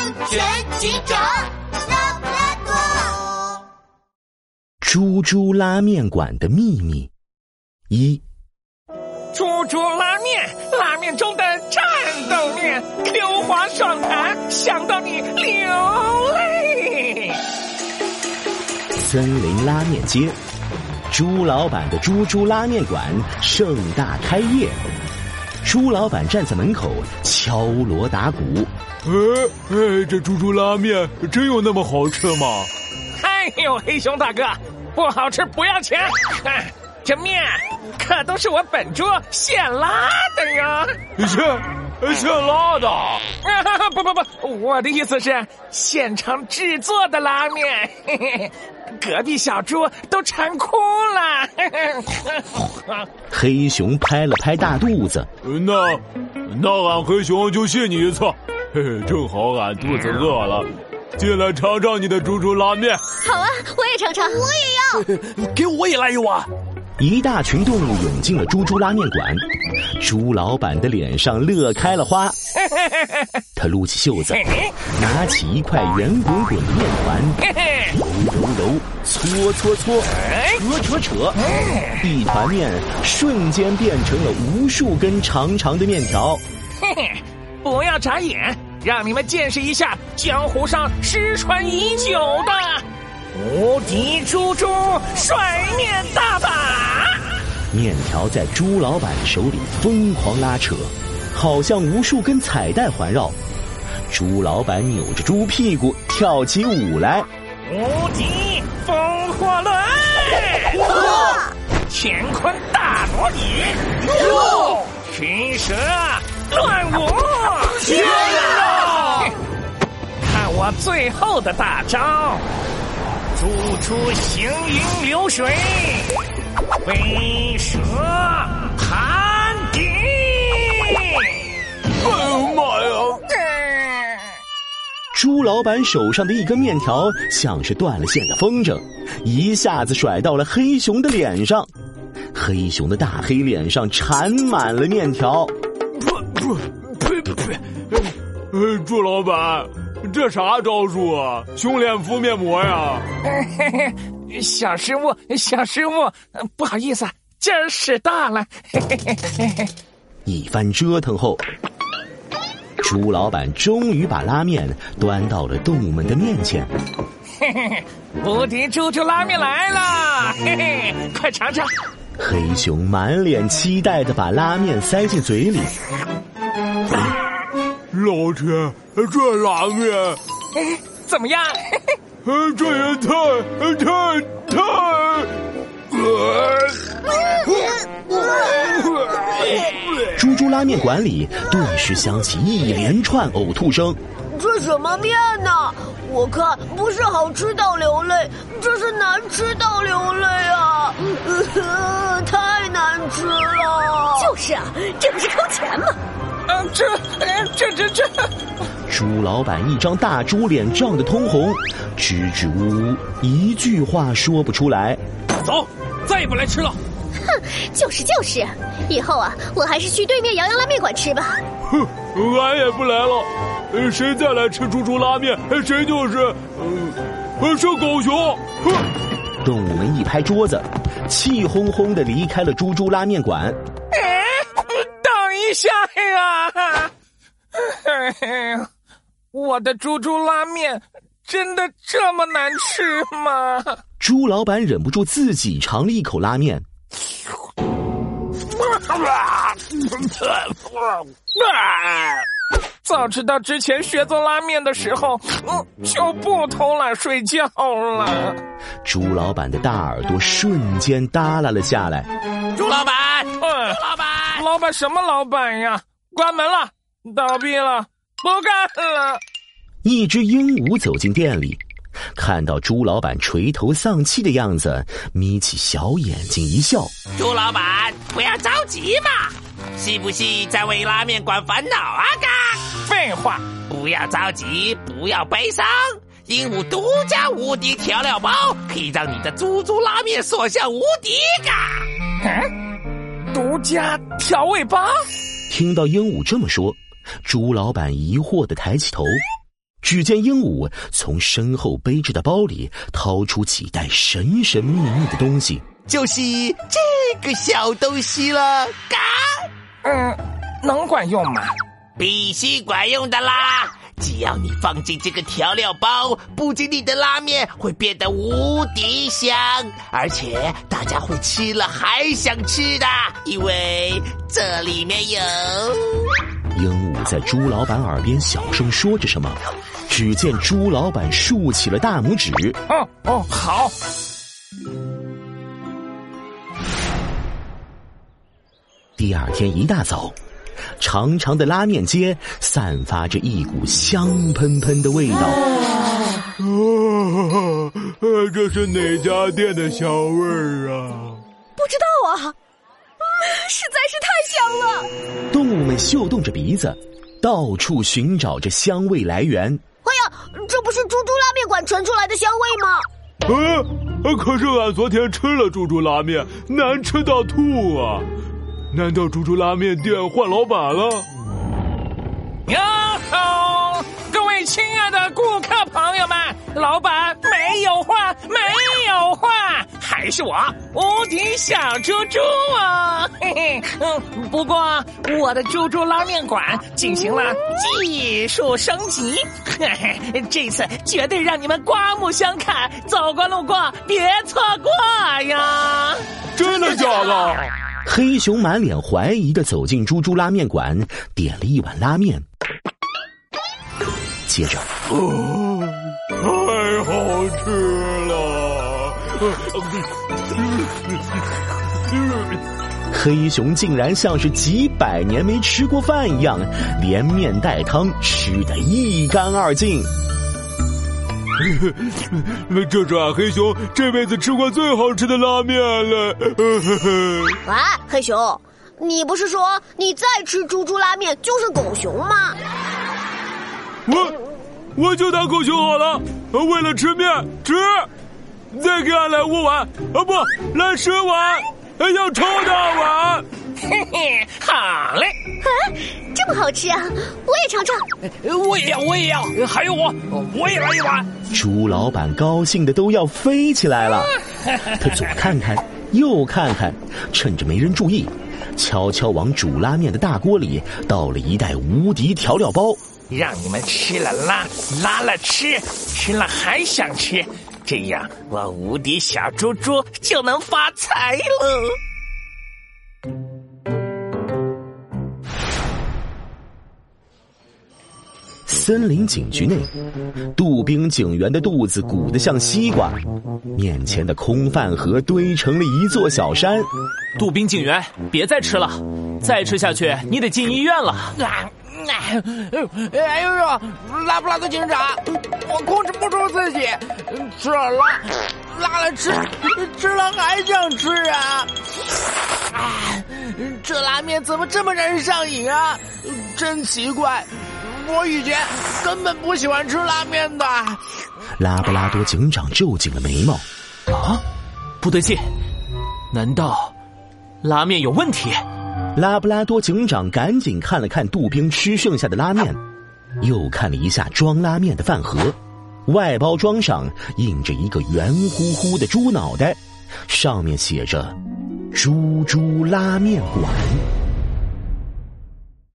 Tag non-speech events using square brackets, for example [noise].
安全警长拉布拉多。猪猪拉面馆的秘密一。猪猪拉面，拉面中的战斗面，Q 滑爽弹，想到你流泪。森林拉面街，朱老板的猪猪拉面馆盛大开业。朱老板站在门口敲锣打鼓。哎哎，这猪猪拉面真有那么好吃吗？哎呦，黑熊大哥，不好吃不要钱。看这面可都是我本猪现拉的呀！现现拉的？啊 [laughs] 不不不，我的意思是现场制作的拉面。嘿 [laughs] 嘿隔壁小猪都馋哭了。[laughs] 黑熊拍了拍大肚子，那那俺黑熊就信你一次。嘿嘿，正好俺肚子饿了，进来尝尝你的猪猪拉面。好啊，我也尝尝，我也要，给我也来一碗。一大群动物涌进了猪猪拉面馆，猪老板的脸上乐开了花。[laughs] 他撸起袖子，[laughs] 拿起一块圆滚滚的面团，揉揉揉，搓搓搓，扯扯扯，一团面瞬间变成了无数根长长的面条。不要眨眼，让你们见识一下江湖上失传已久的。无敌猪猪甩面大法，面条在猪老板手里疯狂拉扯，好像无数根彩带环绕。猪老板扭着猪屁股跳起舞来，无敌风火轮，乾坤大挪移，哟，群蛇乱最后的大招！猪出行云流水，飞蛇盘底。哎呦妈呀！朱老板手上的一根面条像是断了线的风筝，一下子甩到了黑熊的脸上。黑熊的大黑脸上缠满了面条。不不呸呸呸！呃，猪老板。这啥招数啊？熊脸敷面膜呀！[laughs] 小失误，小失误，不好意思，劲儿使大了。[laughs] 一番折腾后，朱老板终于把拉面端到了动物们的面前。[laughs] 无敌猪猪拉面来了！嘿嘿，快尝尝！黑熊满脸期待的把拉面塞进嘴里。老天，这拉面，怎么样？[laughs] 这也太太太……猪猪拉面馆里顿时响起一连串呕吐声。这什么面呢？我看不是好吃到流泪，这是难吃到流泪啊！[laughs] 太难吃了。就是啊，这不是？这，这，这，这！猪老板一张大猪脸涨得通红，支支吾吾，一句话说不出来。走，再也不来吃了。哼，就是就是，以后啊，我还是去对面洋洋拉面馆吃吧。哼，俺也不来了。谁再来吃猪猪拉面，谁就是，呃，是狗熊。哼！动物们一拍桌子，气哄哄的离开了猪猪拉面馆。下呀！我的猪猪拉面真的这么难吃吗？猪老板忍不住自己尝了一口拉面。早知道之前学做拉面的时候，就不偷懒睡觉了。猪老板的大耳朵瞬间耷拉了下来。猪老板，猪老板。老板什么老板呀？关门了，倒闭了，不干了。一只鹦鹉走进店里，看到朱老板垂头丧气的样子，眯起小眼睛一笑：“朱老板，不要着急嘛，是不是在为拉面馆烦恼啊？嘎，废话，不要着急，不要悲伤。鹦鹉独家无敌调料包，可以让你的猪猪拉面所向无敌。嘎，嗯。”独家调味包。听到鹦鹉这么说，朱老板疑惑的抬起头：“只见鹦鹉从身后背着的包里掏出几袋神神秘秘的东西，就是这个小东西了，嘎！嗯，能管用吗？必须管用的啦！只要你放进这个调料包，不仅你的拉面会变得无敌香，而且大家会吃了还想吃的，因为这里面有……鹦鹉在猪老板耳边小声说着什么，只见猪老板竖起了大拇指。哦哦，好。第二天一大早。长长的拉面街散发着一股香喷喷的味道。啊，这是哪家店的香味儿啊？不知道啊，实在是太香了。动物们嗅动着鼻子，到处寻找着香味来源。哎呀，这不是猪猪拉面馆传出来的香味吗？啊，可是俺昨天吃了猪猪拉面，难吃到吐啊！难道猪猪拉面店换老板了？哟吼！各位亲爱的顾客朋友们，老板没有换，没有换，还是我无敌小猪猪啊！[laughs] 嘿嘿，嗯，不过我的猪猪拉面馆进行了技术升级，嘿嘿，这次绝对让你们刮目相看，走过路过别错过呀！真的假的？黑熊满脸怀疑的走进猪猪拉面馆，点了一碗拉面，接着，哦，太好吃了！黑熊竟然像是几百年没吃过饭一样，连面带汤吃得一干二净。[laughs] 这是俺黑熊这辈子吃过最好吃的拉面了。[laughs] 喂，黑熊，你不是说你再吃猪猪拉面就是狗熊吗？我我就当狗熊好了，为了吃面吃，再给俺来五碗，啊不，来十碗，要超大碗。嘿嘿，好嘞！啊，这么好吃啊！我也尝尝。我也要，我也要。还有我，我也来一碗。猪老板高兴的都要飞起来了。他左看看，右看看，趁着没人注意，悄悄往煮拉面的大锅里倒了一袋无敌调料包，让你们吃了拉，拉了吃，吃了还想吃，这样我无敌小猪猪就能发财了。森林警局内，杜宾警员的肚子鼓得像西瓜，面前的空饭盒堆成了一座小山。杜宾警员，别再吃了，再吃下去你得进医院了。哎呦呦，拉布拉多警长，我控制不住自己，吃了拉，拉了吃，吃了还想吃啊！啊，这拉面怎么这么让人上瘾啊？真奇怪。我以前根本不喜欢吃拉面的。拉布拉多警长皱紧了眉毛，啊，不对劲，难道拉面有问题？拉布拉多警长赶紧看了看杜宾吃剩下的拉面，又看了一下装拉面的饭盒，外包装上印着一个圆乎乎的猪脑袋，上面写着“猪猪拉面馆”。